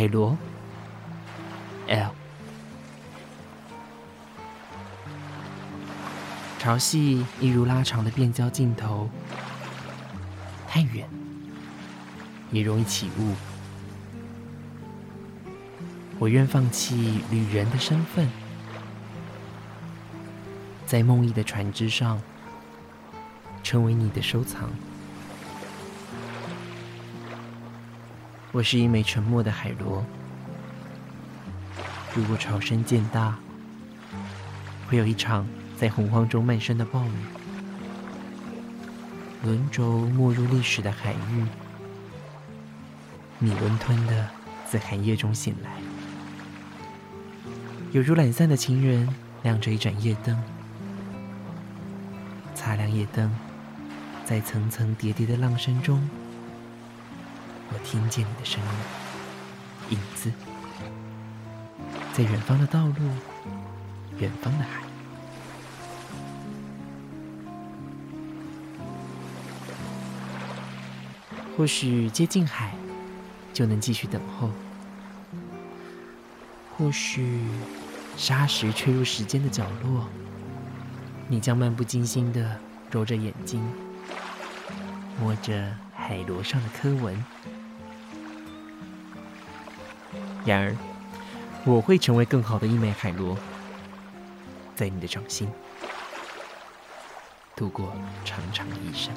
海螺。L。潮汐一如拉长的变焦镜头，太远也容易起雾。我愿放弃旅人的身份，在梦呓的船只上，成为你的收藏。我是一枚沉默的海螺。如果潮声渐大，会有一场在洪荒中漫生的暴雨，轮轴没入历史的海域，你温吞的自寒夜中醒来，有如懒散的情人亮着一盏夜灯，擦亮夜灯，在层层叠叠的浪声中，听见你的声音，影子。在远方的道路，远方的海，或许接近海就能继续等候；或许沙石吹入时间的角落，你将漫不经心的揉着眼睛，摸着海螺上的刻纹。然而。我会成为更好的一枚海螺，在你的掌心度过长长的一生。